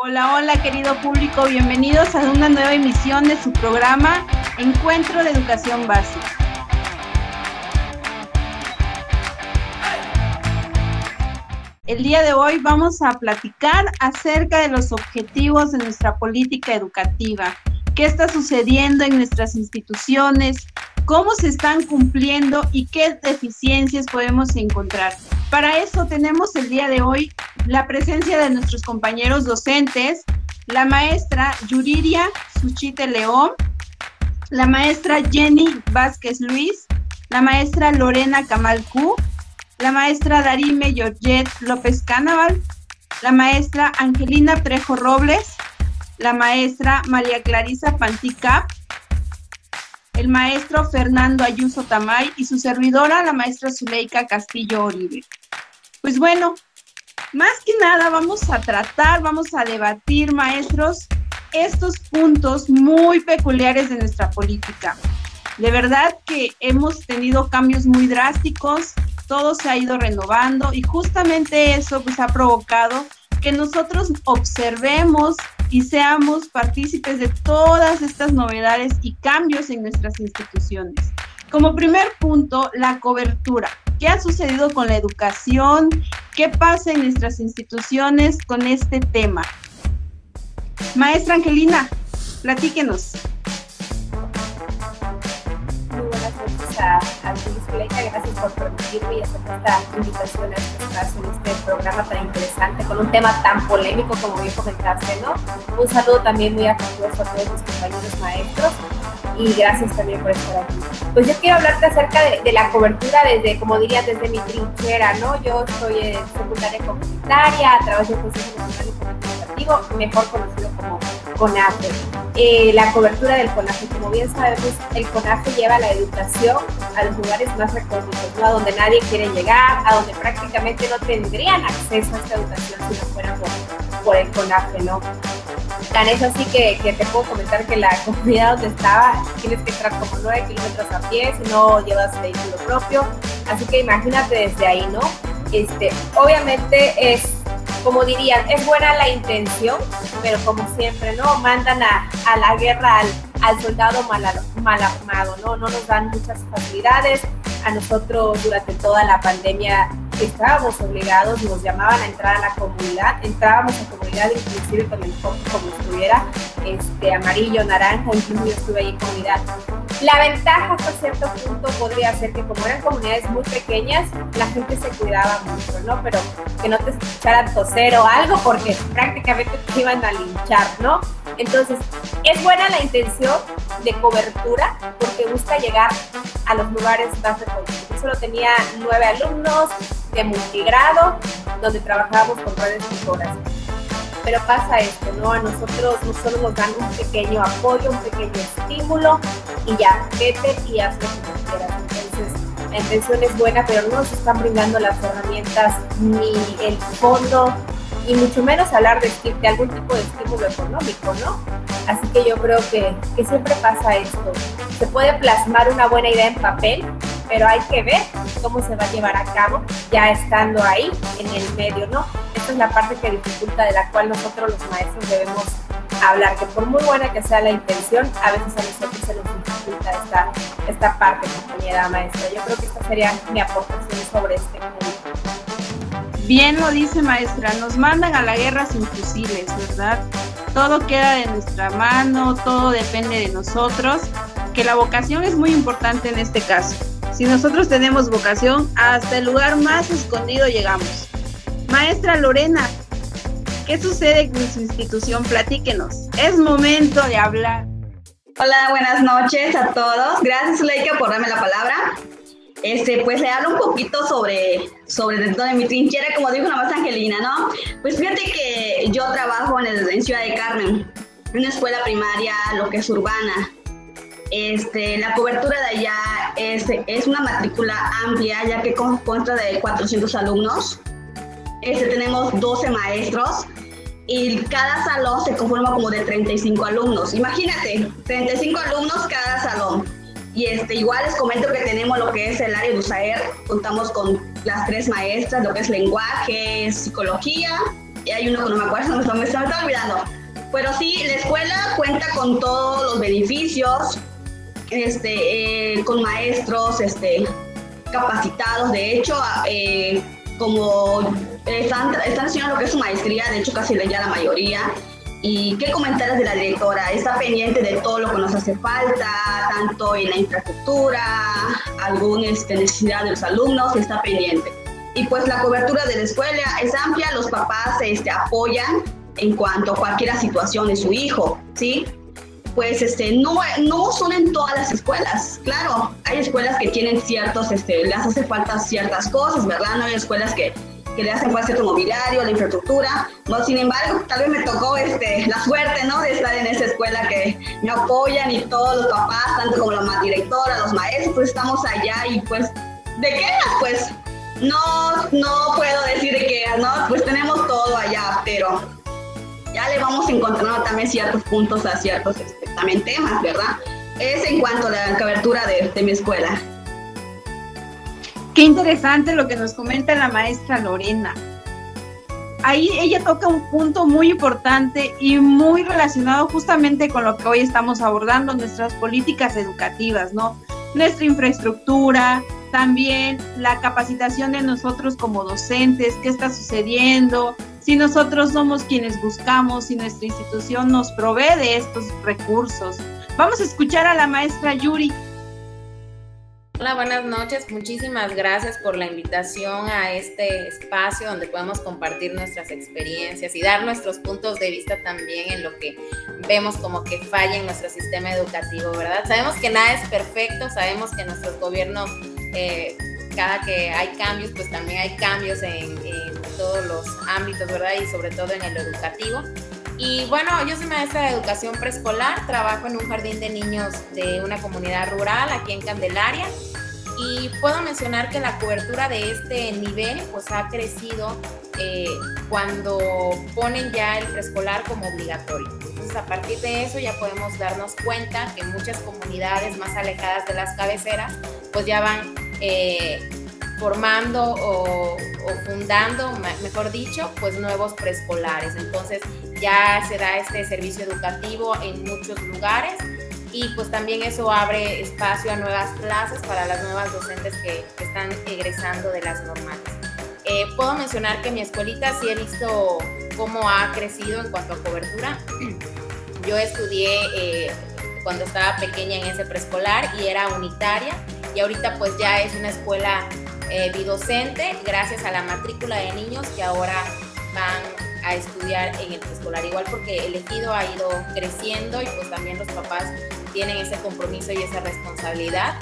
Hola, hola querido público, bienvenidos a una nueva emisión de su programa Encuentro de Educación Básica. El día de hoy vamos a platicar acerca de los objetivos de nuestra política educativa, qué está sucediendo en nuestras instituciones, cómo se están cumpliendo y qué deficiencias podemos encontrar. Para eso tenemos el día de hoy la presencia de nuestros compañeros docentes, la maestra Yuriria Suchite León, la maestra Jenny Vázquez Luis, la maestra Lorena Camalcú, la maestra Darime Georgette López Canaval, la maestra Angelina Trejo Robles, la maestra María Clarisa Panticap, el maestro Fernando Ayuso Tamay y su servidora, la maestra Zuleika Castillo Oribe. Pues bueno, más que nada vamos a tratar, vamos a debatir, maestros, estos puntos muy peculiares de nuestra política. De verdad que hemos tenido cambios muy drásticos, todo se ha ido renovando y justamente eso pues ha provocado que nosotros observemos y seamos partícipes de todas estas novedades y cambios en nuestras instituciones. Como primer punto, la cobertura. ¿Qué ha sucedido con la educación? ¿Qué pasa en nuestras instituciones con este tema? Maestra Angelina, platíquenos. A, a Gracias por permitirme y hacer esta invitación a este en este programa tan interesante con un tema tan polémico como bien comentaste, ¿no? Un saludo también muy afectuoso a todos mis compañeros maestros y gracias también por estar aquí. Pues yo quiero hablarte acerca de, la cobertura desde, como diría, desde mi trinchera, ¿no? Yo soy secundaria comunitaria a través del Consejo Nacional Mejor conocido como CONAFE. Eh, la cobertura del CONAFE, como bien sabemos, el CONAFE lleva la educación a los lugares más recónditos. A donde nadie quiere llegar, a donde prácticamente no tendrían acceso a esta educación si no fuera por, el CONAFE, ¿no? Tan es así que, que, te puedo comentar que la comunidad donde estaba tienes que entrar como 9 kilómetros a pie si no llevas vehículo propio. Así que imagínate desde ahí, ¿no? Este, obviamente es, como dirían, es buena la intención, pero como siempre, ¿no? Mandan a, a la guerra al, al soldado mal, mal armado, ¿no? No nos dan muchas facilidades. A nosotros durante toda la pandemia estábamos obligados, nos llamaban a entrar a la comunidad, entrábamos a comunidad inclusive con el foco como estuviera, este, amarillo, naranja, incluso yo estuve ahí en comunidad. La ventaja hasta cierto punto podría ser que como eran comunidades muy pequeñas, la gente se cuidaba mucho, ¿no? Pero que no te escucharan toser o algo porque prácticamente te iban a linchar, ¿no? Entonces, es buena la intención de cobertura porque busca llegar a los lugares más recónditos. Solo tenía nueve alumnos, de multigrado, donde trabajábamos con redes tutoras. Pero pasa esto, ¿no? A nosotros no solo nos dan un pequeño apoyo, un pequeño estímulo y ya, vete y haz lo que quieras. Entonces, la intención es buena, pero no nos están brindando las herramientas ni el fondo, y mucho menos hablar de, de algún tipo de estímulo económico, ¿no? Así que yo creo que, que siempre pasa esto. Se puede plasmar una buena idea en papel, pero hay que ver cómo se va a llevar a cabo ya estando ahí en el medio, ¿no? Esta es la parte que dificulta, de la cual nosotros los maestros debemos hablar, que por muy buena que sea la intención, a veces a nosotros se nos dificulta esta, esta parte, compañera maestra. Yo creo que esta sería mi aportación sobre este punto. Bien lo dice maestra, nos mandan a la guerra sin fusiles, ¿verdad? Todo queda de nuestra mano, todo depende de nosotros, que la vocación es muy importante en este caso. Si nosotros tenemos vocación, hasta el lugar más escondido llegamos. Maestra Lorena, ¿qué sucede con su institución? Platíquenos. Es momento de hablar. Hola, buenas noches a todos. Gracias, Leica, por darme la palabra. Este, pues le hablo un poquito sobre, sobre dentro de mi trinchera, como dijo la más Angelina, ¿no? Pues fíjate que yo trabajo en, el, en Ciudad de Carmen, en una escuela primaria, lo que es urbana. Este, la cobertura de allá es, es una matrícula amplia, ya que consta de 400 alumnos. Este, tenemos 12 maestros y cada salón se conforma como de 35 alumnos. Imagínate, 35 alumnos cada salón. Y este, igual les comento que tenemos lo que es el área de USAER, contamos con las tres maestras, lo que es lenguaje, psicología y hay uno que no me acuerdo, me está, olvidando. Pero sí, la escuela cuenta con todos los beneficios, este, eh, con maestros este, capacitados. De hecho, eh, como están, están haciendo lo que es su maestría, de hecho casi ya la mayoría, ¿Y qué comentarios de la directora? ¿Está pendiente de todo lo que nos hace falta, tanto en la infraestructura, alguna este, necesidad de los alumnos? Está pendiente. Y pues la cobertura de la escuela es amplia, los papás este, apoyan en cuanto a cualquier situación de su hijo, ¿sí? Pues este, no, no son en todas las escuelas, claro, hay escuelas que tienen ciertos, este, les hace falta ciertas cosas, ¿verdad? No hay escuelas que que le hacen falta cierto mobiliario, la infraestructura. No, sin embargo, tal vez me tocó este, la suerte, ¿no? De estar en esa escuela que me apoyan y todos los papás, tanto como la directora, los maestros, pues estamos allá y pues, ¿de qué? Pues no, no puedo decir de qué, ¿no? Pues tenemos todo allá, pero ya le vamos encontrando también ciertos puntos a ciertos este, también temas, ¿verdad? Es en cuanto a la cobertura de, de mi escuela. Qué interesante lo que nos comenta la maestra Lorena. Ahí ella toca un punto muy importante y muy relacionado justamente con lo que hoy estamos abordando, nuestras políticas educativas, ¿no? Nuestra infraestructura, también la capacitación de nosotros como docentes, qué está sucediendo, si nosotros somos quienes buscamos, si nuestra institución nos provee de estos recursos. Vamos a escuchar a la maestra Yuri Hola, buenas noches. Muchísimas gracias por la invitación a este espacio donde podemos compartir nuestras experiencias y dar nuestros puntos de vista también en lo que vemos como que falla en nuestro sistema educativo, ¿verdad? Sabemos que nada es perfecto, sabemos que nuestro gobierno, eh, cada que hay cambios, pues también hay cambios en, todos los ámbitos, ¿verdad? Y sobre todo en el educativo. Y bueno, yo soy maestra de educación preescolar, trabajo en un jardín de niños de una comunidad rural aquí en Candelaria y puedo mencionar que la cobertura de este nivel pues ha crecido eh, cuando ponen ya el preescolar como obligatorio. Entonces a partir de eso ya podemos darnos cuenta que muchas comunidades más alejadas de las cabeceras pues ya van eh, formando o, fundando, mejor dicho, pues nuevos preescolares. Entonces ya se da este servicio educativo en muchos lugares y pues también eso abre espacio a nuevas clases para las nuevas docentes que, están egresando de las normales. Eh, puedo mencionar que mi escuelita sí he visto cómo ha crecido en cuanto a cobertura. Yo estudié eh, cuando estaba pequeña en ese preescolar y era unitaria y ahorita pues ya es una escuela eh, bidocente gracias a la matrícula de niños que ahora van a estudiar en el preescolar igual porque el ejido ha ido creciendo y pues también los papás tienen ese compromiso y esa responsabilidad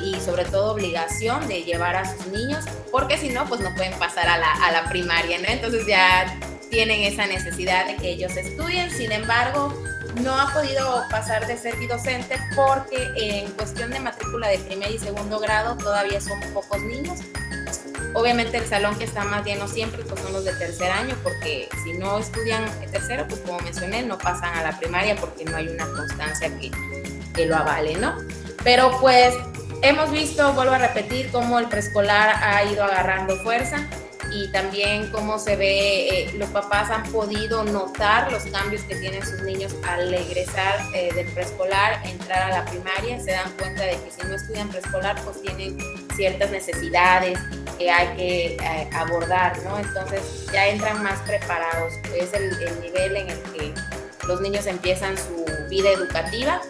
y sobre todo obligación de llevar a sus niños, porque si no, pues no pueden pasar a la, a la primaria, ¿no? Entonces ya tienen esa necesidad de que ellos estudien, sin embargo, no ha podido pasar de ser docente porque en cuestión de matrícula de primer y segundo grado todavía son pocos niños. Obviamente el salón que está más lleno siempre pues son los de tercer año porque si no estudian el tercero pues como mencioné no pasan a la primaria porque no hay una constancia que, que lo avale, ¿no? Pero pues hemos visto, vuelvo a repetir, cómo el preescolar ha ido agarrando fuerza y también cómo se ve, eh, los papás han podido notar los cambios que tienen sus niños al egresar eh, del preescolar, entrar a la primaria, se dan cuenta de que si no estudian preescolar, pues tienen ciertas necesidades que hay que eh, abordar, ¿no? Entonces ya entran más preparados, es el, el nivel en el que los niños empiezan su vida educativa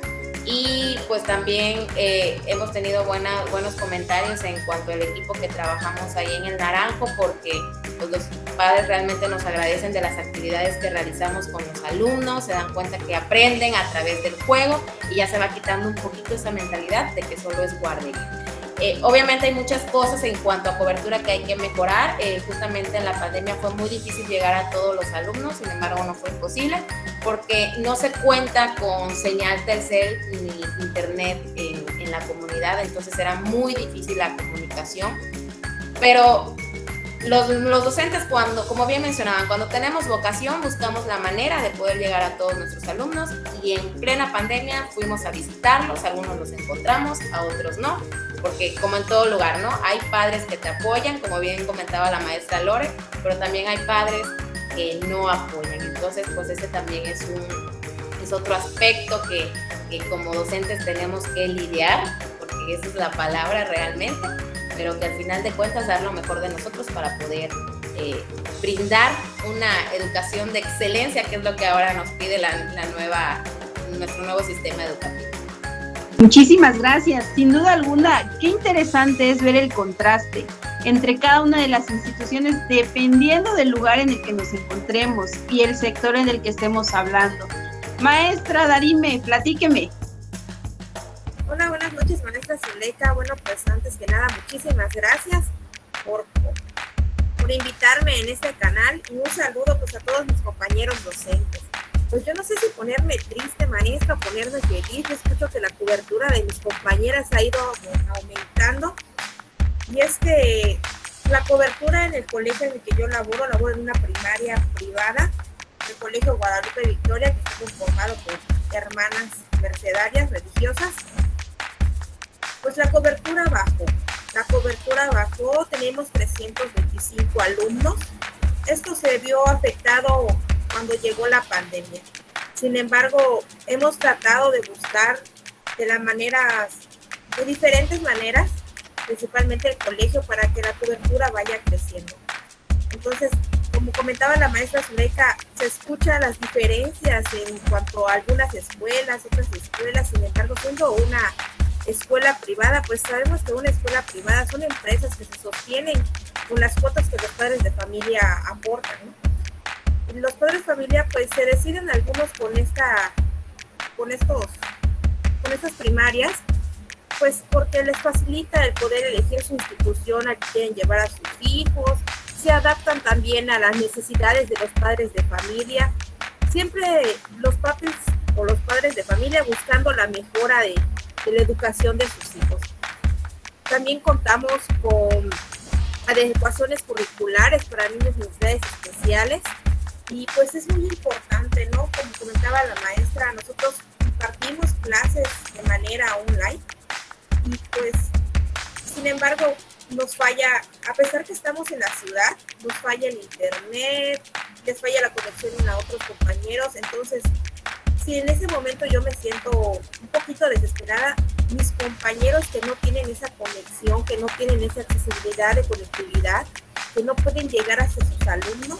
y pues también eh, hemos tenido buenos comentarios en cuanto al equipo que trabajamos ahí en el Naranjo porque pues, los padres realmente nos agradecen de las actividades que realizamos con los alumnos, se dan cuenta que aprenden a través del juego y ya se va quitando un poquito esa mentalidad de que solo es guardería. Eh, obviamente hay muchas cosas en cuanto a cobertura que hay que mejorar. Eh, justamente en la pandemia fue muy difícil llegar a todos los alumnos, sin embargo no fue posible porque no se cuenta con señal Telcel ni internet en, la comunidad, entonces era muy difícil la comunicación. Pero los, los, docentes, cuando, como bien mencionaban, cuando tenemos vocación, buscamos la manera de poder llegar a todos nuestros alumnos y en plena pandemia fuimos a visitarlos, algunos los encontramos, a otros no porque como en todo lugar, ¿no? Hay padres que te apoyan, como bien comentaba la maestra Lore, pero también hay padres que no apoyan. Entonces, pues ese también es un es otro aspecto que, que como docentes tenemos que lidiar, porque esa es la palabra realmente, pero que al final de cuentas dar lo mejor de nosotros para poder eh, brindar una educación de excelencia, que es lo que ahora nos pide la, nueva, nuestro nuevo sistema educativo. Muchísimas gracias. Sin duda alguna, qué interesante es ver el contraste entre cada una de las instituciones dependiendo del lugar en el que nos encontremos y el sector en el que estemos hablando. Maestra Darime, platíqueme. Hola, buenas noches, maestra Zuleika. Bueno, pues antes que nada, muchísimas gracias por, por invitarme en este canal y un saludo pues a todos mis compañeros docentes pues yo no sé si ponerme triste, maestra, o ponerme feliz. Yo escucho que la cobertura de mis compañeras ha ido aumentando. Y es que la cobertura en el colegio en el que yo laboro, laboro en una primaria privada, el Colegio Guadalupe Victoria, que está conformado por hermanas mercedarias religiosas. Pues la cobertura bajó. La cobertura bajó, tenemos 325 alumnos. Esto se vio afectado cuando llegó la pandemia. Sin embargo, hemos tratado de buscar de las maneras, de diferentes maneras, principalmente el colegio, para que la cobertura vaya creciendo. Entonces, como comentaba la maestra Zuleika, se escuchan las diferencias en cuanto a algunas escuelas, otras escuelas, sin embargo, siendo una escuela privada, pues sabemos que una escuela privada son empresas que se sostienen con las cuotas que los padres de familia aportan. Los padres de familia pues se deciden algunos con esta con estos con estas primarias pues porque les facilita el poder elegir su institución a que quieren llevar a sus hijos se adaptan también a las necesidades de los padres de familia. Siempre los papis o los padres de familia buscando la mejora de, la educación de sus hijos. También contamos con adecuaciones curriculares para niños de necesidades especiales y pues es muy importante, ¿no? Como comentaba la maestra, nosotros impartimos clases de manera online y pues, sin embargo, nos falla, a pesar que estamos en la ciudad, nos falla el internet, les falla la conexión a otros compañeros, entonces, si en ese momento yo me siento un poquito desesperada, mis compañeros que no tienen esa conexión, que no tienen esa accesibilidad de conectividad, que no pueden llegar hacia sus alumnos,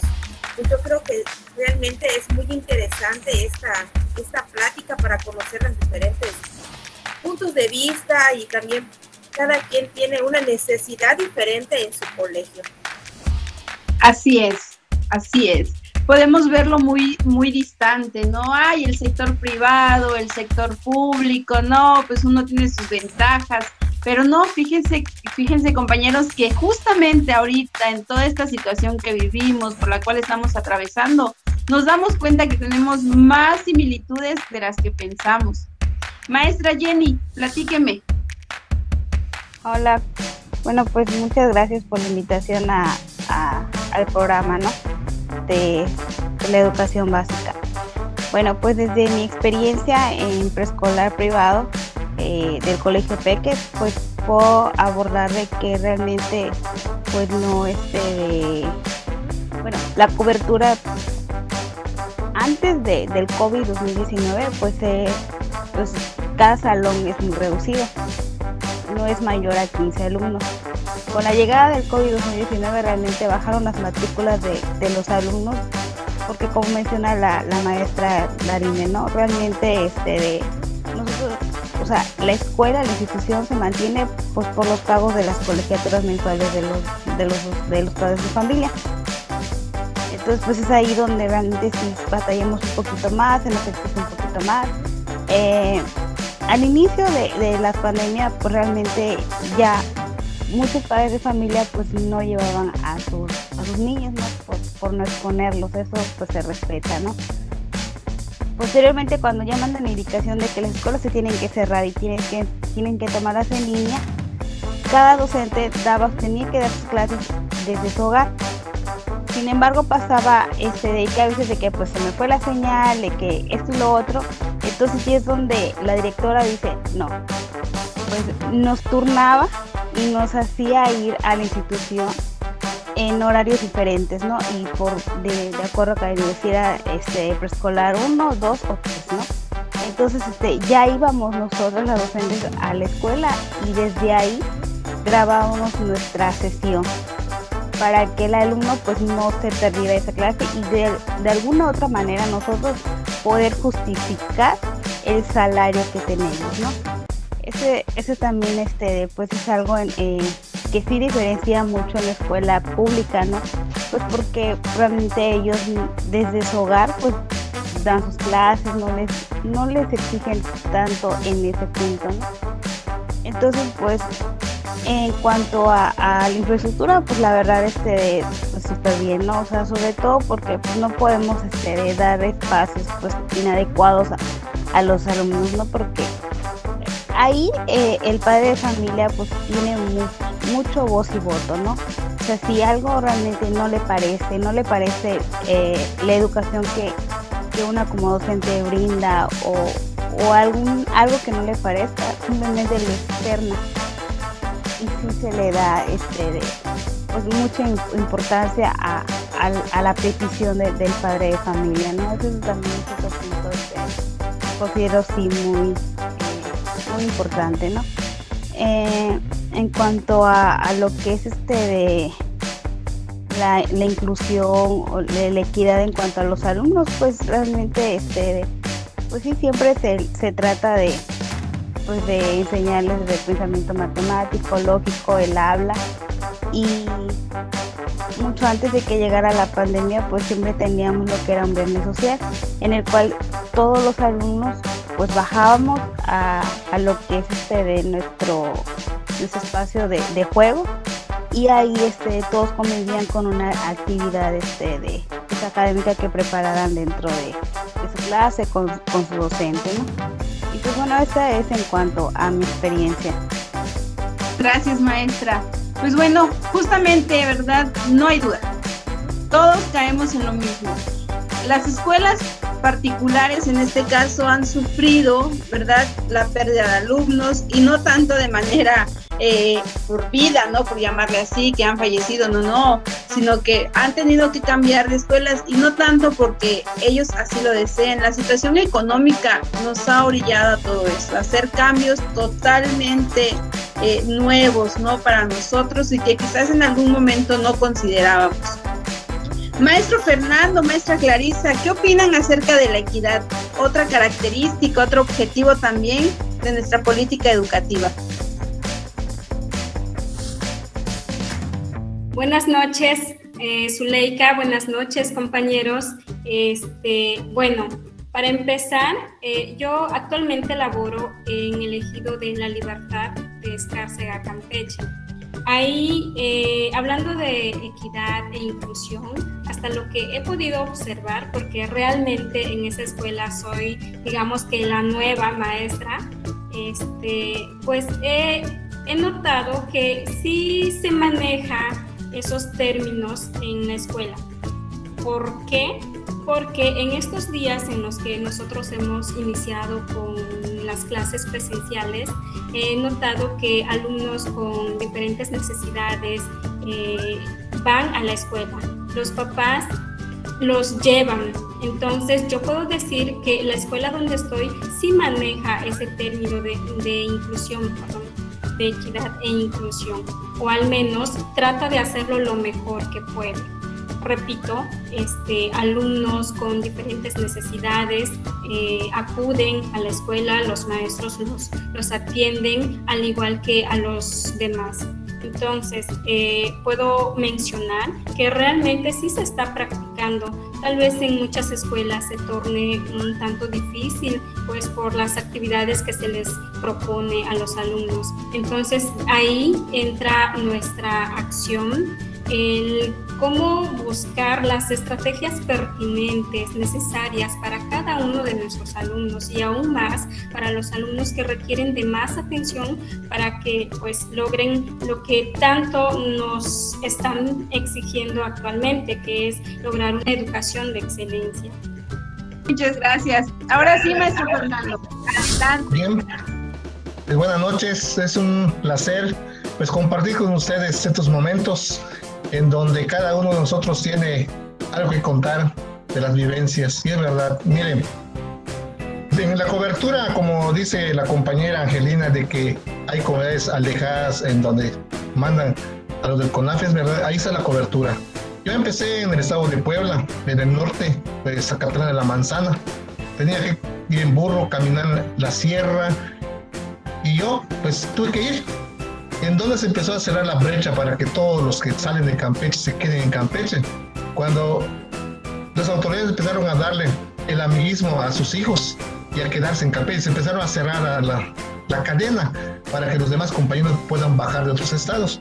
yo creo que realmente es muy interesante esta, esta plática para conocer los diferentes puntos de vista y también cada quien tiene una necesidad diferente en su colegio. Así es, así es. Podemos verlo muy, muy distante, ¿no? Hay el sector privado, el sector público, no, pues uno tiene sus ventajas, pero no, fíjense, fíjense compañeros que justamente ahorita en toda esta situación que vivimos, por la cual estamos atravesando, nos damos cuenta que tenemos más similitudes de las que pensamos. Maestra Jenny, platíqueme. Hola, bueno pues muchas gracias por la invitación a, al programa, ¿no? De, de la educación básica. Bueno, pues desde mi experiencia en preescolar privado, eh, del colegio Peque, pues puedo abordar de que realmente pues no este bueno, la cobertura antes de, del COVID 2019 pues, pues cada salón es muy reducido, no es mayor a 15 alumnos. Con la llegada del COVID 2019 realmente bajaron las matrículas de, de los alumnos porque como menciona la, la maestra Darine, ¿no? Realmente este de sea, la escuela, la institución se mantiene pues, por los pagos de las colegiaturas mensuales de los, de los, de los padres de familia. Entonces, pues es ahí donde realmente sí batallamos un poquito más, se nos exige un poquito más. Eh, al inicio de, de la pandemia, pues realmente ya muchos padres de familia pues no llevaban a sus, a sus niños, ¿no? Por, por no exponerlos, eso pues se respeta, ¿no? Posteriormente, cuando ya mandan la indicación de que las escuelas se tienen que cerrar y tienen que, tienen que tomarlas en línea, cada docente daba, tenía que dar sus clases desde su hogar. Sin embargo, pasaba este, de que a veces de que pues se me fue la señal, de que esto y lo otro. Entonces sí es donde la directora dice, no, pues nos turnaba y nos hacía ir a la institución en horarios diferentes, ¿no? Y por de, acuerdo a que decía este preescolar uno, dos o tres, ¿no? Entonces este, ya íbamos nosotros las docentes a la escuela y desde ahí grabábamos nuestra sesión para que el alumno pues no se perdiera esa clase y de, de alguna otra manera nosotros poder justificar el salario que tenemos, ¿no? Ese, ese también este, pues es algo eh, que sí diferencia mucho en la escuela pública, ¿no? Pues porque realmente ellos desde su hogar pues dan sus clases, no les, no les exigen tanto en ese punto, ¿no? Entonces pues en cuanto a, la infraestructura, pues la verdad este pues súper bien, ¿no? O sea, sobre todo porque pues, no podemos este, dar espacios pues inadecuados a, a los alumnos, ¿no? Porque ahí eh, el padre de familia pues tiene mucho voz y voto, ¿no? O sea, si algo realmente no le parece, no le parece eh, la educación que, que una como docente brinda o, o algún, algo que no le parezca, simplemente le externa y sí se le da este, pues, mucha importancia a, la petición del padre de familia, ¿no? Eso también es otro punto que considero sí muy, importante, ¿no? Eh, en cuanto a, lo que es este de la, inclusión o la equidad en cuanto a los alumnos, pues realmente este pues sí siempre se, se trata de, pues de enseñarles el pensamiento matemático, lógico, el habla y mucho antes de que llegara la pandemia pues siempre teníamos lo que era un viernes social en el cual todos los alumnos pues bajábamos a, lo que es este de nuestro, espacio de, juego y ahí este todos convivían con una actividad este de pues, académica que prepararan dentro de, su clase con, con su docente ¿no? Y pues bueno, esta es en cuanto a mi experiencia. Gracias, maestra. Pues bueno, justamente, ¿verdad? No hay duda. Todos caemos en lo mismo. Las escuelas particulares en este caso han sufrido, ¿verdad?, la pérdida de alumnos y no tanto de manera eh, por vida, ¿no? Por llamarle así, que han fallecido, no, no, sino que han tenido que cambiar de escuelas y no tanto porque ellos así lo deseen. La situación económica nos ha orillado a todo eso, a hacer cambios totalmente eh, nuevos, ¿no? Para nosotros y que quizás en algún momento no considerábamos. Maestro Fernando, maestra Clarisa, ¿qué opinan acerca de la equidad? Otra característica, otro objetivo también de nuestra política educativa. Buenas noches, eh, Zuleika, buenas noches, compañeros. Este, bueno, para empezar, eh, yo actualmente laboro en el ejido de la libertad de Escárcega, Campeche. Ahí, eh, hablando de equidad e inclusión, hasta lo que he podido observar, porque realmente en esa escuela soy, digamos que la nueva maestra, este, pues he, he notado que sí se maneja esos términos en la escuela. ¿Por qué? Porque en estos días en los que nosotros hemos iniciado con las clases presenciales, he notado que alumnos con diferentes necesidades eh, van a la escuela. Los papás los llevan. Entonces yo puedo decir que la escuela donde estoy sí maneja ese término de, de inclusión, perdón, de equidad e inclusión, o al menos trata de hacerlo lo mejor que puede. Repito, este, alumnos con diferentes necesidades eh, acuden a la escuela, los maestros los, los atienden al igual que a los demás. Entonces, eh, puedo mencionar que realmente sí se está practicando. Tal vez en muchas escuelas se torne un tanto difícil, pues por las actividades que se les propone a los alumnos. Entonces, ahí entra nuestra acción, el cómo buscar las estrategias pertinentes, necesarias para cada uno de nuestros alumnos y aún más para los alumnos que requieren de más atención para que pues logren lo que tanto nos están exigiendo actualmente, que es lograr una educación de excelencia. Muchas gracias. Ahora sí, maestro Fernando, adelante. Bien. Pues, buenas noches, es un placer pues compartir con ustedes estos momentos en donde cada uno de nosotros tiene algo que contar de las vivencias. Y es verdad, miren, en la cobertura, como dice la compañera Angelina, de que hay comunidades alejadas en donde mandan a los del CONAF, es verdad, ahí está la cobertura. Yo empecé en el estado de Puebla, en el norte de Zacatlán de la Manzana. Tenía que ir en burro, caminar la sierra, y yo pues tuve que ir. ¿En donde se empezó a cerrar la brecha para que todos los que salen de Campeche se queden en Campeche? Cuando las autoridades empezaron a darle el amiguismo a sus hijos y a quedarse en Campeche, se empezaron a cerrar la, la cadena para que los demás compañeros puedan bajar de otros estados.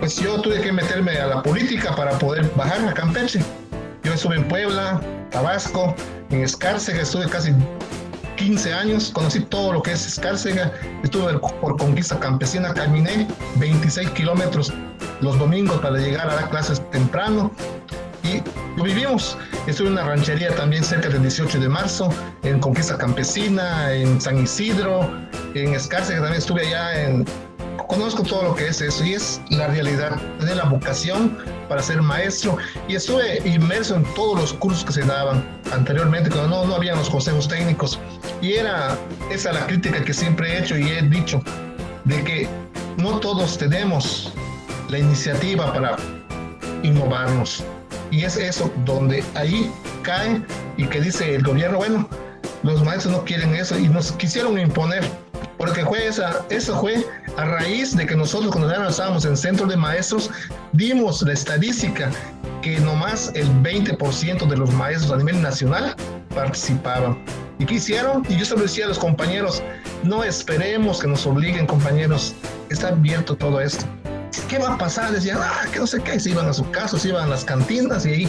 Pues yo tuve que meterme a la política para poder bajar a Campeche. Yo estuve en Puebla, Tabasco, en Escárcega, estuve casi 15 años, conocí todo lo que es Escárcega, estuve por conquista campesina, caminé 26 kilómetros los domingos para llegar a dar clases temprano y lo vivimos. Estuve en una ranchería también cerca del 18 de marzo, en Conquista Campesina, en San Isidro, en Escárcega también estuve allá en conozco todo lo que es eso y es la realidad de la vocación para ser maestro. Y estuve inmerso en todos los cursos que se daban anteriormente cuando no, no habían los consejos técnicos. Y era esa la crítica que siempre he hecho y he dicho de que no todos tenemos la iniciativa para innovarnos. Y es eso donde ahí cae y que dice el gobierno bueno los maestros no quieren eso y nos quisieron imponer porque fue esa, eso fue a raíz de que nosotros cuando ya estábamos en centro de maestros, dimos la estadística que nomás el 20% de los maestros a nivel nacional participaban. ¿Y qué hicieron? Y yo se lo decía a los compañeros, no esperemos que nos obliguen compañeros, está abierto todo esto. ¿Qué va a pasar? Decían, ah, que no sé qué, se iban a su casa, se iban a las cantinas y ahí,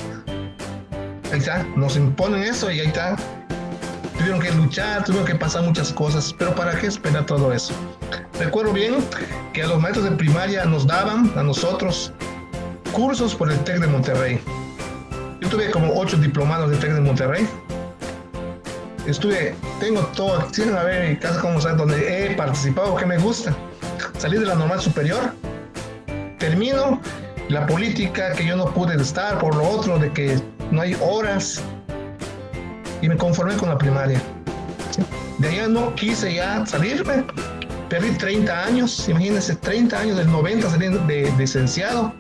ahí está, nos imponen eso y ahí está, tuvieron que luchar, tuvieron que pasar muchas cosas, pero ¿para qué esperar todo eso? Recuerdo bien que a los maestros de primaria nos daban, a nosotros, cursos por el TEC de Monterrey. Yo tuve como ocho diplomados del TEC de Monterrey. Estuve, tengo todo, tienen a ver mi casa como saben, donde he participado, que me gusta. Salí de la normal superior, termino la política que yo no pude estar por lo otro, de que no hay horas, y me conformé con la primaria. De allá no quise ya salirme. Perdí 30 años, imagínense, 30 años del 90 saliendo de, licenciado.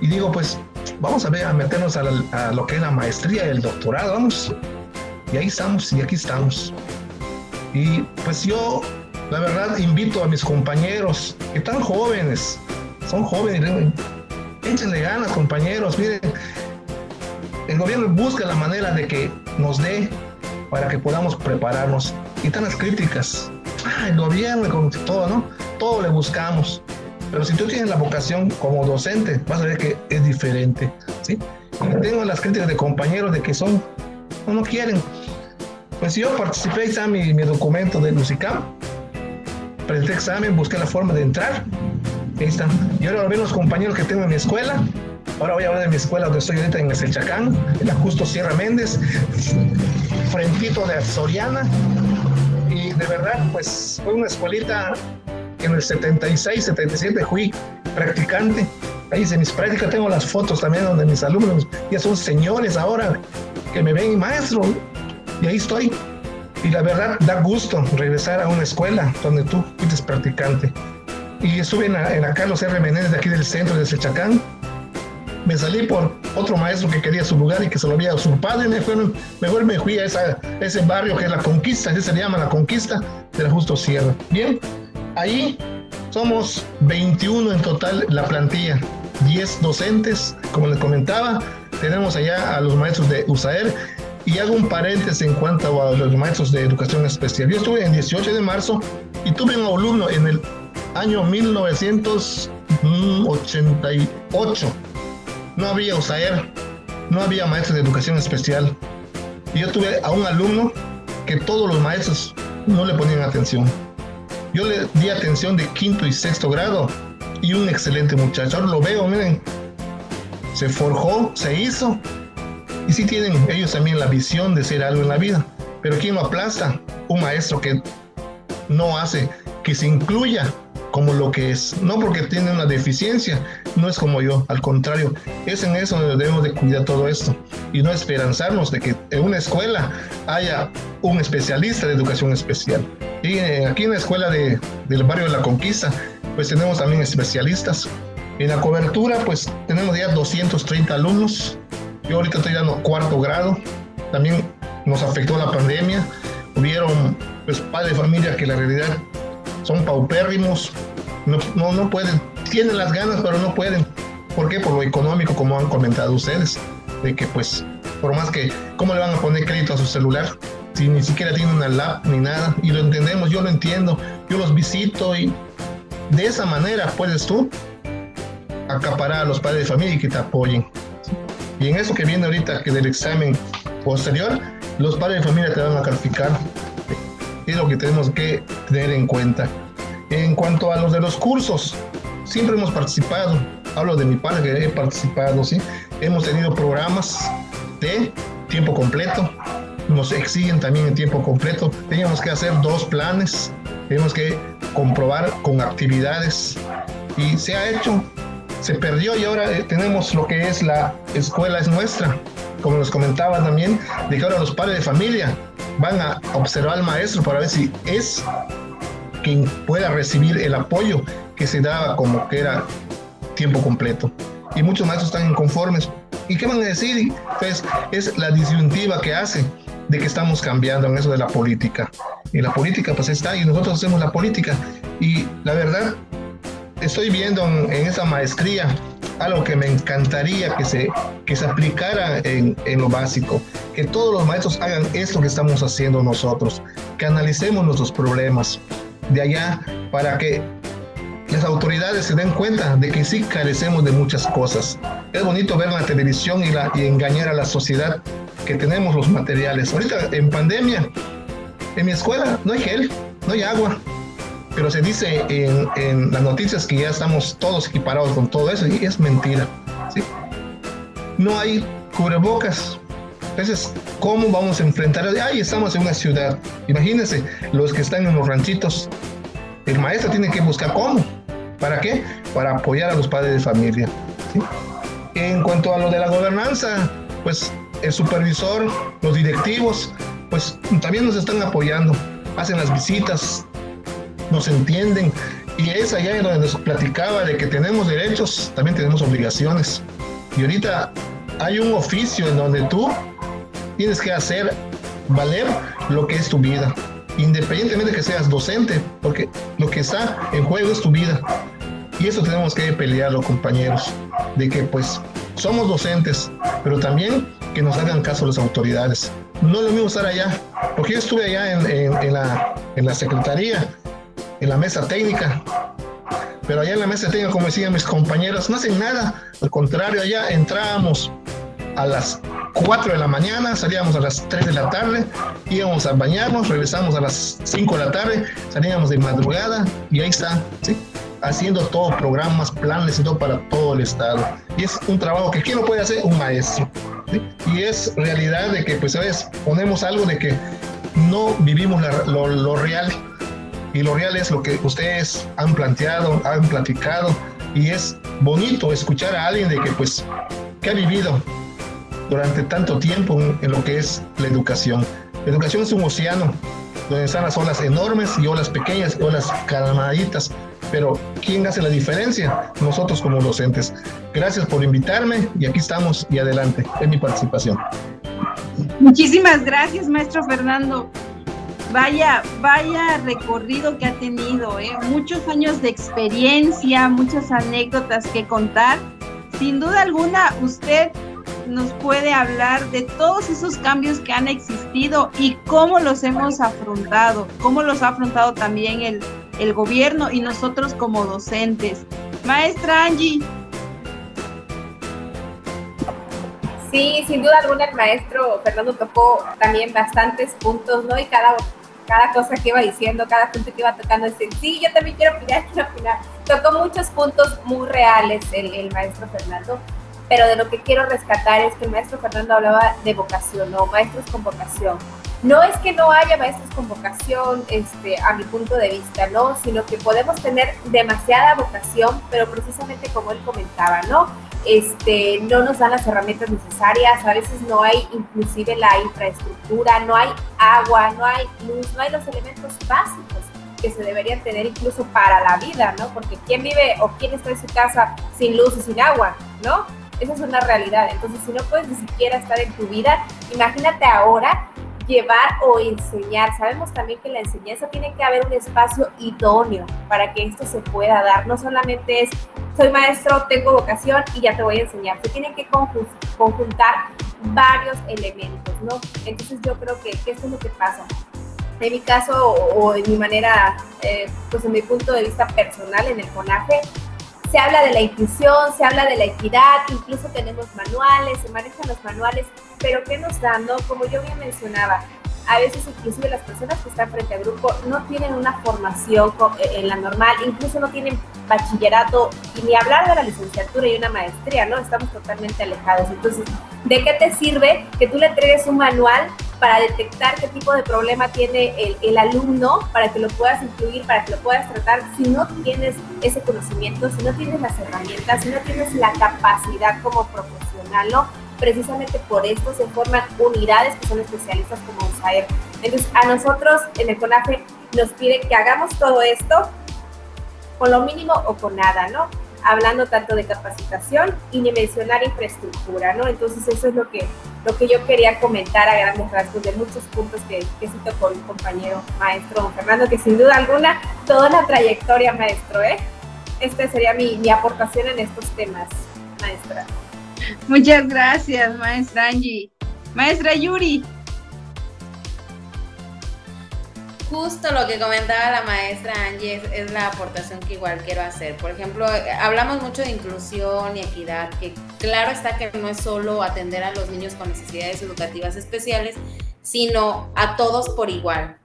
Y digo, pues vamos a ver, a meternos a, lo que es la maestría y el doctorado, vamos. Y ahí estamos, y aquí estamos. Y pues yo, la verdad, invito a mis compañeros que están jóvenes, son jóvenes, échenle ganas, compañeros, miren, el gobierno busca la manera de que nos dé para que podamos prepararnos. Y están las críticas. Ah, el gobierno, con todo, ¿no? Todo le buscamos. Pero si tú tienes la vocación como docente, vas a ver que es diferente, ¿sí? tengo las críticas de compañeros de que son, no, no quieren. Pues yo participé, está mi, mi documento de Lucicam, presenté examen, busqué la forma de entrar, ahí está. Y ahora ven los compañeros que tengo en mi escuela, Ahora voy a hablar de mi escuela donde estoy ahorita en el Chacán, en la Justo Sierra Méndez, frentito de Soriana. Y de verdad, pues fue una escuelita en el 76, 77 fui practicante. Ahí hice mis prácticas, tengo las fotos también donde mis alumnos ya son señores ahora que me ven maestro. Y ahí estoy. Y la verdad da gusto regresar a una escuela donde tú fuiste practicante. Y estuve en la, en la Carlos R. Menéndez de aquí del centro de Sechacán me salí por otro maestro que quería su lugar y que se lo había usurpado y me mejor me fui a, ese barrio que es la Conquista, así se llama la Conquista de la Justo Sierra. Bien, ahí somos 21 en total la plantilla, 10 docentes, como les comentaba, tenemos allá a los maestros de USAER y hago un paréntesis en cuanto a los maestros de educación especial. Yo estuve en 18 de marzo y tuve un alumno en el año 1988 no había USAER, no había maestros de educación especial. Y yo tuve a un alumno que todos los maestros no le ponían atención. Yo le di atención de quinto y sexto grado y un excelente muchacho. Ahora lo veo, miren, se forjó, se hizo. Y sí tienen ellos también la visión de ser algo en la vida. Pero ¿quién lo aplasta? Un maestro que no hace que se incluya como lo que es, no porque tiene una deficiencia, no es como yo, al contrario, es en eso donde debemos de cuidar todo esto y no esperanzarnos de que en una escuela haya un especialista de educación especial. Y eh, aquí en la escuela de, del barrio de la Conquista, pues tenemos también especialistas. En la cobertura, pues tenemos ya 230 alumnos. Yo ahorita estoy dando cuarto grado. También nos afectó la pandemia. Hubieron pues padres de familia que la realidad son paupérrimos, no, no, no pueden, tienen las ganas, pero no pueden. ¿Por qué? Por lo económico, como han comentado ustedes, de que pues, por más que, ¿cómo le van a poner crédito a su celular? Si ni siquiera tienen una lap ni nada, y lo entendemos, yo lo entiendo, yo los visito y de esa manera puedes tú acaparar a los padres de familia y que te apoyen. Y en eso que viene ahorita, que del examen posterior, los padres de familia te van a calificar. Es lo que tenemos que tener en cuenta. En cuanto a los de los cursos, siempre hemos participado. Hablo de mi padre, que he participado, ¿sí? Hemos tenido programas de tiempo completo. Nos exigen también en tiempo completo. Teníamos que hacer dos planes. Tenemos que comprobar con actividades. Y se ha hecho. Se perdió y ahora eh, tenemos lo que es la escuela es nuestra. Como nos comentaba también, de que los padres de familia van a observar al maestro para ver si es quien pueda recibir el apoyo que se daba como que era tiempo completo. Y muchos maestros están inconformes. ¿Y qué van a decir? Pues es la disyuntiva que hace de que estamos cambiando en eso de la política. Y la política pues está y nosotros hacemos la política. Y la verdad, estoy viendo en, esa maestría algo que me encantaría que se, que se aplicara en, en, lo básico, que todos los maestros hagan esto que estamos haciendo nosotros, que analicemos nuestros problemas, de allá para que las autoridades se den cuenta de que sí carecemos de muchas cosas. Es bonito ver la televisión y, la, y engañar a la sociedad que tenemos los materiales. Ahorita en pandemia, en mi escuela no hay gel, no hay agua, pero se dice en, en las noticias que ya estamos todos equiparados con todo eso y es mentira. ¿sí? No hay cubrebocas. Entonces, ¿cómo vamos a enfrentar? Ay, estamos en una ciudad. Imagínense los que están en los ranchitos. El maestro tiene que buscar cómo. ¿Para qué? Para apoyar a los padres de familia. En cuanto a lo de la gobernanza, pues el supervisor, los directivos, pues también nos están apoyando. Hacen las visitas, nos entienden. Y es allá en donde nos platicaba de que tenemos derechos, también tenemos obligaciones. Y ahorita hay un oficio en donde tú tienes que hacer valer lo que es tu vida, independientemente de que seas docente, porque lo que está en juego es tu vida. Y eso tenemos que pelearlo, compañeros, de que pues somos docentes, pero también que nos hagan caso las autoridades. No es lo mismo estar allá, porque yo estuve allá en, en, la, en la secretaría, en la mesa técnica, pero allá en la mesa técnica, como decían mis compañeros, no hacen nada, al contrario, allá entrábamos a las 4 de la mañana, salíamos a las 3 de la tarde, íbamos a bañarnos, regresamos a las 5 de la tarde, salíamos de madrugada y ahí está, ¿sí? haciendo todos programas, planes y todo para todo el estado. Y es un trabajo que ¿quién lo puede hacer? Un maestro. Y es realidad de que, pues, ¿sabes? Ponemos algo de que no vivimos lo, lo real. Y lo real es lo que ustedes han planteado, han platicado. Y es bonito escuchar a alguien de que, pues, que ha vivido durante tanto tiempo en lo que es la educación. La educación es un océano donde están las olas enormes y olas pequeñas y olas calmaditas. Pero ¿quién hace la diferencia? Nosotros como docentes. Gracias por invitarme y aquí estamos y adelante. Es mi participación. Muchísimas gracias, maestro Fernando. Vaya, vaya recorrido que ha tenido, ¿eh? muchos años de experiencia, muchas anécdotas que contar. Sin duda alguna, usted nos puede hablar de todos esos cambios que han existido y cómo los hemos afrontado, cómo los ha afrontado también el, el gobierno y nosotros como docentes. Maestra Angie. Sí, sin duda alguna el maestro Fernando tocó también bastantes puntos, ¿no? Y cada, cada cosa que iba diciendo, cada punto que iba tocando, decir, sí, yo también quiero opinar, quiero opinar. Tocó muchos puntos muy reales el, maestro Fernando pero de lo que quiero rescatar es que el maestro Fernando hablaba de vocación, ¿no? Maestros con vocación. No es que no haya maestros con vocación, este, a mi punto de vista, ¿no? Sino que podemos tener demasiada vocación, pero precisamente como él comentaba, ¿no? Este, no nos dan las herramientas necesarias, a veces no hay inclusive la infraestructura, no hay agua, no hay luz, no hay los elementos básicos que se deberían tener incluso para la vida, ¿no? Porque ¿quién vive o quién está en su casa sin luz y sin agua, ¿no? Esa es una realidad. Entonces, si no puedes ni siquiera estar en tu vida, imagínate ahora llevar o enseñar. Sabemos también que la enseñanza tiene que haber un espacio idóneo para que esto se pueda dar. No solamente es, soy maestro, tengo vocación y ya te voy a enseñar. Se tienen que conjuntar varios elementos, ¿no? Entonces yo creo que, esto es lo que pasa. En mi caso o, en mi manera, eh, pues en mi punto de vista personal en el CONAGE, se habla de la inclusión, se habla de la equidad, incluso tenemos manuales, se manejan los manuales, pero ¿qué nos dan? No? Como yo bien mencionaba, a veces inclusive las personas que están frente al grupo no tienen una formación eh, en la normal, incluso no tienen bachillerato y ni hablar de la licenciatura y una maestría, ¿no? Estamos totalmente alejados. Entonces, ¿de qué te sirve que tú le entregues un manual para detectar qué tipo de problema tiene el, el, alumno, para que lo puedas incluir, para que lo puedas tratar, si no tienes ese conocimiento, si no tienes las herramientas, si no tienes la capacidad como profesional, ¿no? Precisamente por esto se forman unidades que son especialistas como USAER. Entonces, a nosotros en el CONAFE nos pide que hagamos todo esto con lo mínimo o con nada, ¿no? hablando tanto de capacitación y ni mencionar infraestructura, ¿no? Entonces eso es lo que, lo que yo quería comentar a grandes rasgos de muchos puntos que, que cito con mi compañero maestro Fernando, que sin duda alguna, toda la trayectoria maestro, ¿eh? Esta sería mi, mi aportación en estos temas, maestra. Muchas gracias, maestra Angie. Maestra Yuri, justo lo que comentaba la maestra Angie es, la aportación que igual quiero hacer. Por ejemplo, hablamos mucho de inclusión y equidad, que claro está que no es solo atender a los niños con necesidades educativas especiales, sino a todos por igual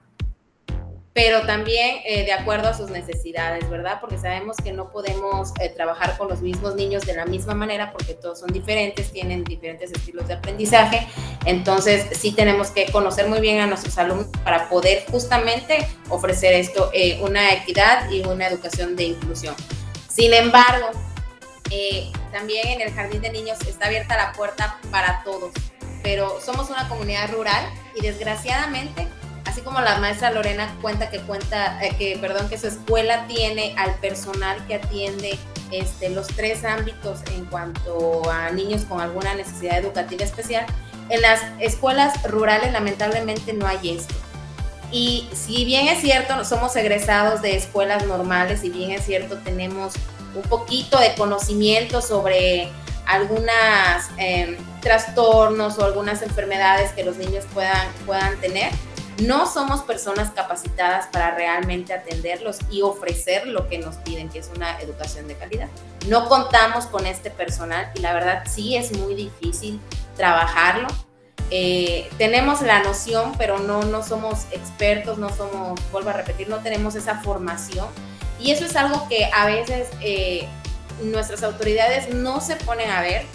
pero también eh, de acuerdo a sus necesidades, ¿verdad? Porque sabemos que no podemos eh, trabajar con los mismos niños de la misma manera porque todos son diferentes, tienen diferentes estilos de aprendizaje, entonces sí tenemos que conocer muy bien a nuestros alumnos para poder justamente ofrecer esto, eh, una equidad y una educación de inclusión. Sin embargo, también en el jardín de niños está abierta la puerta para todos, pero somos una comunidad rural y desgraciadamente así como la maestra Lorena cuenta que cuenta, eh, que perdón, que su escuela tiene al personal que atiende este, los tres ámbitos en cuanto a niños con alguna necesidad educativa especial, en las escuelas rurales lamentablemente no hay esto. Y si bien es cierto, somos egresados de escuelas normales, y bien es cierto, tenemos un poquito de conocimiento sobre algunos em, trastornos o algunas enfermedades que los niños puedan, puedan tener, no somos personas capacitadas para realmente atenderlos y ofrecer lo que nos piden, que es una educación de calidad. No contamos con este personal y la verdad sí es muy difícil trabajarlo. Eh, tenemos la noción, pero no, no somos expertos, no somos, vuelvo a repetir, no tenemos esa formación. Y eso es algo que a veces eh, nuestras autoridades no se ponen a ver.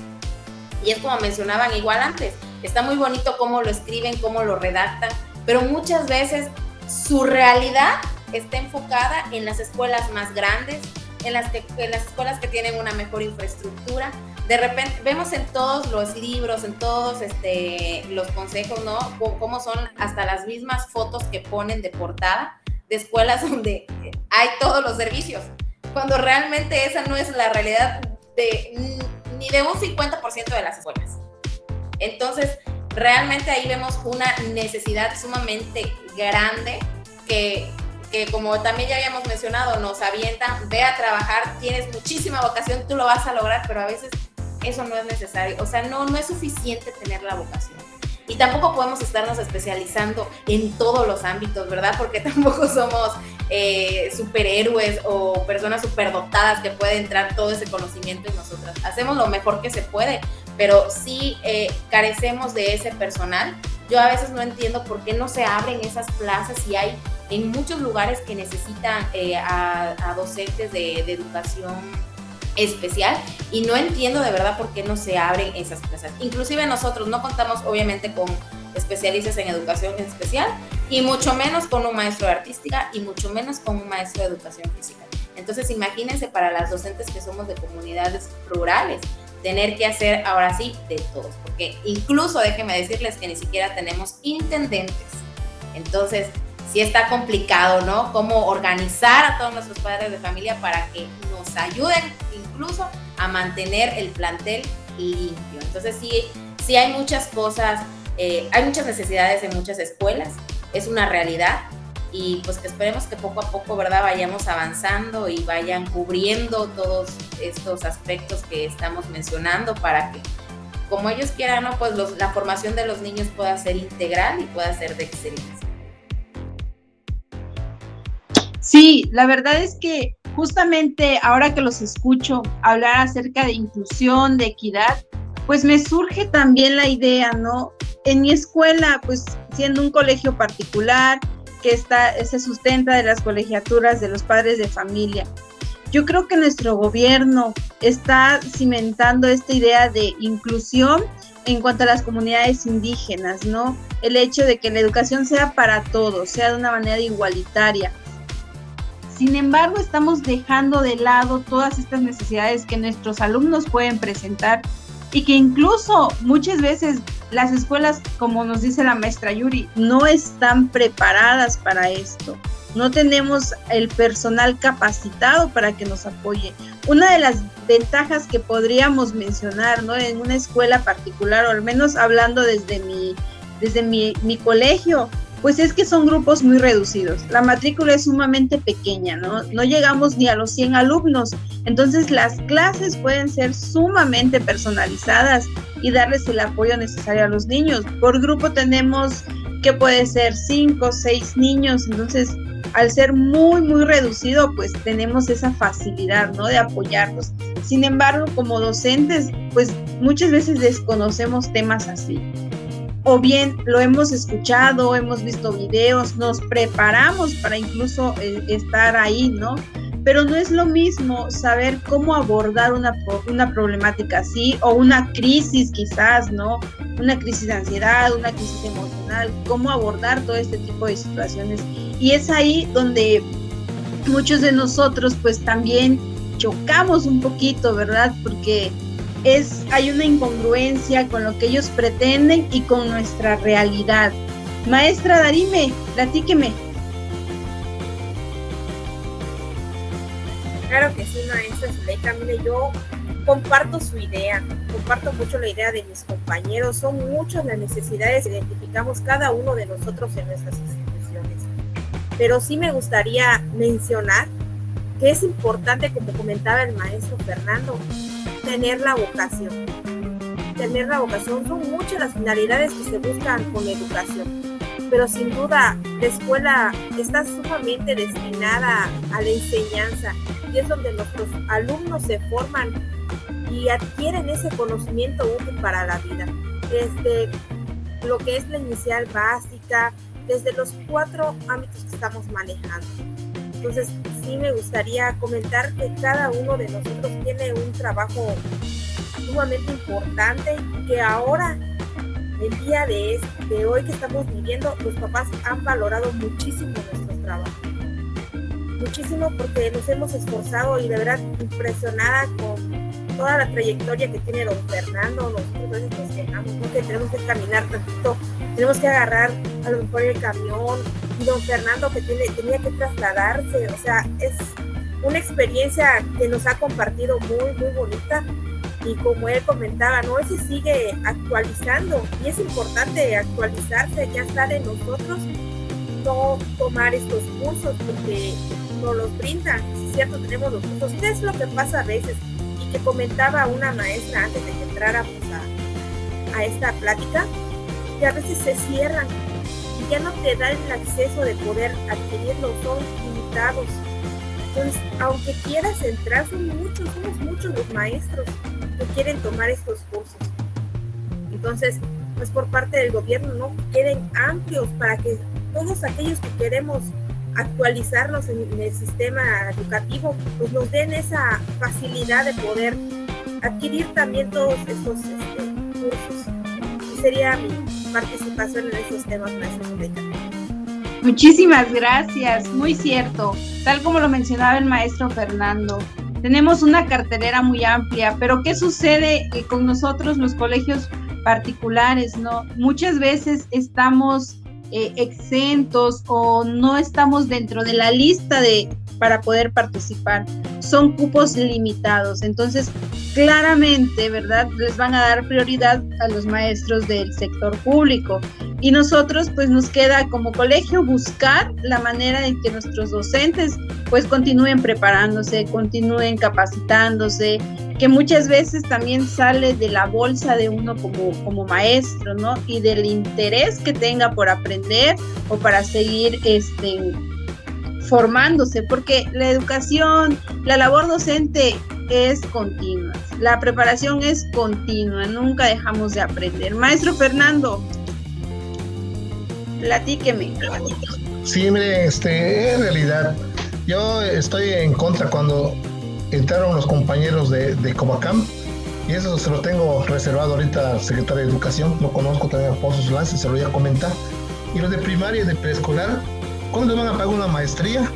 Y es como mencionaban igual antes, está muy bonito cómo lo escriben, cómo lo redactan, pero muchas veces su realidad está enfocada en las escuelas más grandes, en las, que, en las escuelas que tienen una mejor infraestructura. De repente vemos en todos los libros, en todos este, los consejos, ¿no? Cómo son hasta las mismas fotos que ponen de portada de escuelas donde hay todos los servicios, cuando realmente esa no es la realidad de ni de un 50% de las escuelas. Entonces, realmente ahí vemos una necesidad sumamente grande que, que como también ya habíamos mencionado, nos avientan, ve a trabajar, tienes muchísima vocación, tú lo vas a lograr, pero a veces eso no es necesario. O sea, no, no es suficiente tener la vocación. Y tampoco podemos estarnos especializando en todos los ámbitos, ¿verdad? Porque tampoco somos eh, superhéroes o personas superdotadas que puede entrar todo ese conocimiento en nosotras. Hacemos lo mejor que se puede, pero sí eh, carecemos de ese personal. Yo a veces no entiendo por qué no se abren esas plazas y hay en muchos lugares que necesitan eh, a, docentes de, de educación especial y no entiendo de verdad por qué no se abren esas plazas. Inclusive nosotros no contamos obviamente con especialistas en educación especial y mucho menos con un maestro de artística y mucho menos con un maestro de educación física. Entonces imagínense para las docentes que somos de comunidades rurales, tener que hacer ahora sí de todos, porque incluso déjenme decirles que ni siquiera tenemos intendentes. Entonces, sí está complicado, ¿no? Cómo organizar a todos nuestros padres de familia para que nos ayuden incluso a mantener el plantel limpio. Entonces, sí, sí hay muchas cosas, eh, hay muchas necesidades en muchas escuelas, es una realidad, y pues que esperemos que poco a poco, ¿verdad? Vayamos avanzando y vayan cubriendo todos estos aspectos que estamos mencionando para que, como ellos quieran, ¿no? Pues la formación de los niños pueda ser integral y pueda ser de excelencia. Sí, la verdad es que justamente ahora que los escucho hablar acerca de inclusión, de equidad, pues me surge también la idea, ¿no? En mi escuela, pues siendo un colegio particular, que está, se sustenta de las colegiaturas de los padres de familia. Yo creo que nuestro gobierno está cimentando esta idea de inclusión en cuanto a las comunidades indígenas, ¿no? El hecho de que la educación sea para todos, sea de una manera igualitaria. Sin embargo, estamos dejando de lado todas estas necesidades que nuestros alumnos pueden presentar y que incluso muchas veces las escuelas, como nos dice la maestra Yuri, no están preparadas para esto. No tenemos el personal capacitado para que nos apoye. Una de las ventajas que podríamos mencionar, ¿no? En una escuela particular, o al menos hablando desde mi, desde mi, mi colegio, pues es que son grupos muy reducidos. La matrícula es sumamente pequeña, ¿no? No llegamos ni a los 100 alumnos. Entonces las clases pueden ser sumamente personalizadas y darles el apoyo necesario a los niños. Por grupo tenemos que puede ser 5 o 6 niños. Entonces, al ser muy, muy reducido, pues tenemos esa facilidad, ¿no? De apoyarlos. Sin embargo, como docentes, pues muchas veces desconocemos temas así o bien lo hemos escuchado, hemos visto videos, nos preparamos para incluso eh, estar ahí, ¿no? Pero no es lo mismo saber cómo abordar una, una problemática así o una crisis quizás, ¿no? Una crisis de ansiedad, una crisis emocional, cómo abordar todo este tipo de situaciones. Y es ahí donde muchos de nosotros pues también chocamos un poquito, ¿verdad? Porque es, hay una incongruencia con lo que ellos pretenden y con nuestra realidad. Maestra Darime, platíqueme. Claro que sí, maestra Zuleika. Mire, yo comparto su idea, comparto mucho la idea de mis compañeros. Son muchas las necesidades que identificamos cada uno de nosotros en nuestras instituciones. Pero sí me gustaría mencionar que es importante, como comentaba el maestro Fernando, tener la vocación. Tener la vocación son muchas las finalidades que se buscan con la educación, pero sin duda la escuela está sumamente destinada a la enseñanza y es donde nuestros alumnos se forman y adquieren ese conocimiento útil para la vida. Desde lo que es la inicial básica, desde los cuatro ámbitos que estamos manejando. Entonces, sí me gustaría comentar que cada uno de nosotros tiene un trabajo sumamente importante que ahora, el día de, de hoy que estamos viviendo, los papás han valorado muchísimo nuestro trabajo. Muchísimo porque nos hemos esforzado y de verdad impresionada con toda la trayectoria que tiene don Fernando, nosotros nos que tenemos que caminar tantito, tenemos que agarrar a lo mejor el camión, don Fernando que tiene, tenía que trasladarse, o sea, es una experiencia que nos ha compartido muy, muy bonita y como él comentaba, ¿no? Él se sigue actualizando y es importante actualizarse, ya está de nosotros no tomar estos cursos porque nos los brindan, si es cierto, tenemos los cursos. ¿Qué es lo que pasa a veces? Y que comentaba una maestra antes de que entráramos a, a esta plática, que a veces se cierran ya no te da el acceso de poder adquirirlos, son limitados. Entonces, aunque quieras entrar, son muchos, somos muchos los maestros que quieren tomar estos cursos. Entonces, pues por parte del gobierno, ¿no? Quieren amplios para que todos aquellos que queremos actualizarnos en, el sistema educativo, pues nos den esa facilidad de poder adquirir también todos estos este, cursos. Sería mi, participación en estos temas, maestros Muchísimas gracias, muy cierto. Tal como lo mencionaba el maestro Fernando, tenemos una cartelera muy amplia, pero ¿qué sucede eh, con nosotros los colegios particulares? No, muchas veces estamos eh, exentos o no estamos dentro de la lista de para poder participar. Son cupos limitados, entonces claramente, ¿verdad? Les van a dar prioridad a los maestros del sector público. Y nosotros pues nos queda como colegio buscar la manera en que nuestros docentes pues continúen preparándose, continúen capacitándose, que muchas veces también sale de la bolsa de uno como, como maestro, ¿no? Y del interés que tenga por aprender o para seguir este, formándose, porque la educación, la labor docente es continua, la preparación es continua, nunca dejamos de aprender. Maestro Fernando, platíqueme. Sí, mire, este, en realidad, yo estoy en contra cuando entraron los compañeros de, de y eso se lo tengo reservado ahorita al secretario de Educación, lo conozco también a Pozos Lance, se lo voy a comentar. Y los de primaria y de preescolar, ¿Cuándo van a pagar una maestría?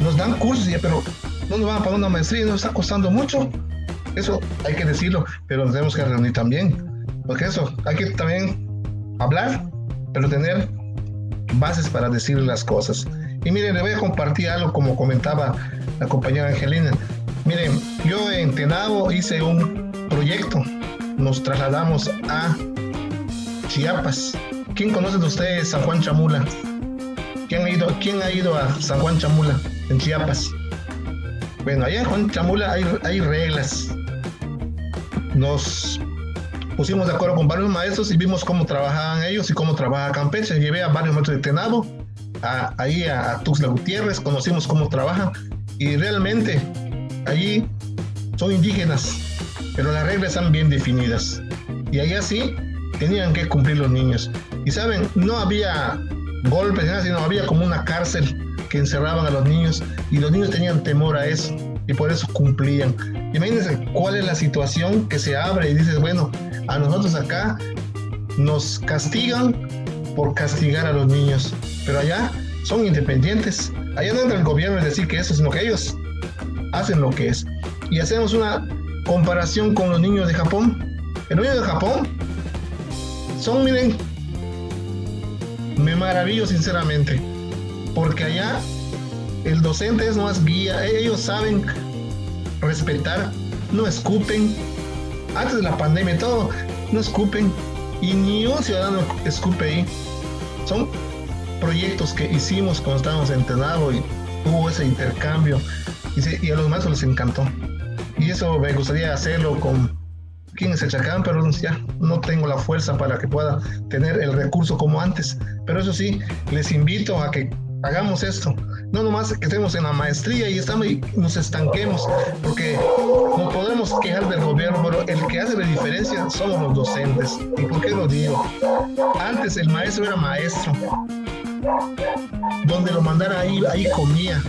Nos dan cursos, pero no nos van a pagar una maestría, nos está costando mucho. Eso hay que decirlo, pero nos tenemos que reunir también. Porque eso, hay que también hablar, pero tener bases para decir las cosas. Y miren, le voy a compartir algo como comentaba la compañera Angelina. Miren, yo en Tenabo hice un proyecto. Nos trasladamos a Chiapas. ¿Quién conoce de ustedes San Juan Chamula? ¿Quién ha ido, quién ha ido a San Juan Chamula, en Chiapas? Bueno, allá en Juan Chamula hay, hay reglas. Nos pusimos de acuerdo con varios maestros y vimos cómo trabajaban ellos y cómo trabaja Campeche. Llevé a varios maestros de Tenabo, ahí a, a Tuxtla Gutiérrez, conocimos cómo trabajan y realmente allí son indígenas, pero las reglas están bien definidas. Y allá sí tenían que cumplir los niños. Y saben, no había golpes, sino había como una cárcel que encerraban a los niños y los niños tenían temor a eso y por eso cumplían. Imagínense cuál es la situación que se abre y dices, bueno, a nosotros acá nos castigan por castigar a los niños, pero allá son independientes. Allá no entra el gobierno es decir que eso, sino que ellos hacen lo que es. Y hacemos una comparación con los niños de Japón. Los niños de Japón son, miren, me maravillo sinceramente, porque allá el docente es más guía, ellos saben respetar, no escupen. Antes de la pandemia todo, no escupen y ni un ciudadano escupe ahí. Son proyectos que hicimos cuando estábamos entrenados y hubo ese intercambio y, y a los maestros les encantó. Y eso me gustaría hacerlo con quién es el Chacán, pero ya no tengo la fuerza para que pueda tener el recurso como antes. Pero eso sí, les invito a que hagamos esto. No nomás que estemos en la maestría y estamos y nos estanquemos, porque no podemos quejar del gobierno, pero el que hace la diferencia somos los docentes. ¿Y por qué lo digo? Antes el maestro era maestro. Donde lo mandara ahí, ahí comía,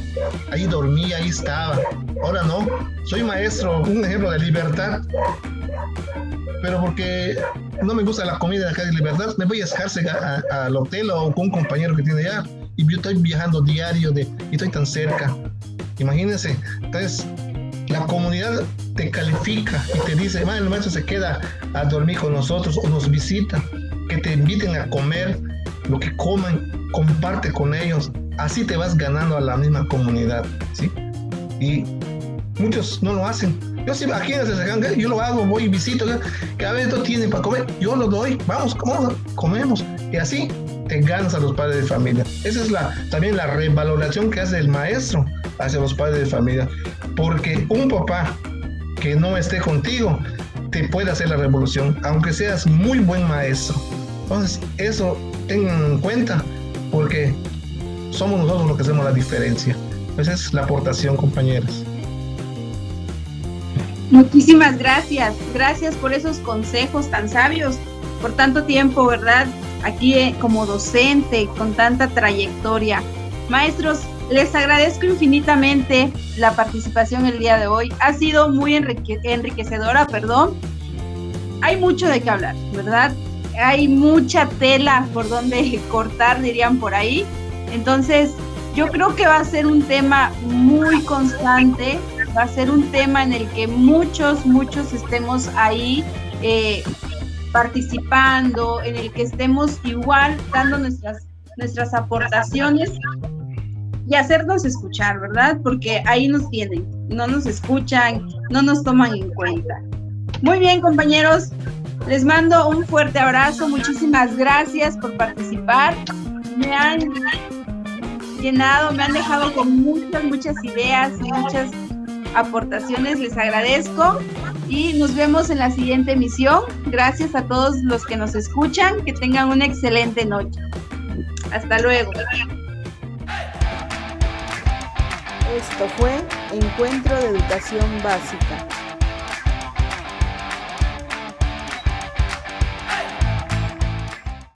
ahí dormía, ahí estaba. Ahora no, soy maestro, un ejemplo de libertad pero porque no me gusta la comida de acá de Libertad, me voy a escarse al hotel o con un compañero que tiene allá y yo estoy viajando diario de, y estoy tan cerca. Imagínense, entonces la comunidad te califica y te dice, el maestro se queda a dormir con nosotros o nos visita, que te inviten a comer lo que coman, comparte con ellos, así te vas ganando a la misma comunidad, ¿sí? Y muchos no lo hacen yo en el yo lo hago, voy y visito, cada vez esto tiene para comer, yo lo doy, vamos, comemos, comemos. Y así te ganas a los padres de familia. Esa es la, también la revaloración que hace el maestro hacia los padres de familia. Porque un papá que no esté contigo te puede hacer la revolución, aunque seas muy buen maestro. Entonces, eso tengan en cuenta, porque somos nosotros los que hacemos la diferencia. Esa es la aportación, compañeros. Muchísimas gracias, gracias por esos consejos tan sabios, por tanto tiempo, ¿verdad? Aquí eh, como docente, con tanta trayectoria. Maestros, les agradezco infinitamente la participación el día de hoy. Ha sido muy enriquecedora, perdón. Hay mucho de qué hablar, ¿verdad? hay mucha tela por donde cortar, dirían por ahí. Entonces, yo creo que va a ser un tema muy constante, va a ser un tema en el que muchos, muchos estemos ahí eh, participando, en el que estemos igual dando nuestras, nuestras aportaciones y hacernos escuchar, ¿verdad? Porque ahí nos tienen, no nos escuchan, no nos toman en cuenta. Muy bien, compañeros, les mando un fuerte abrazo, muchísimas gracias por participar. Me han llenado, me han dejado con muchas, muchas ideas muchas aportaciones, les agradezco y nos vemos en la siguiente emisión. Gracias a todos los que nos escuchan, que tengan una excelente noche. Hasta luego. Esto fue Encuentro de Educación Básica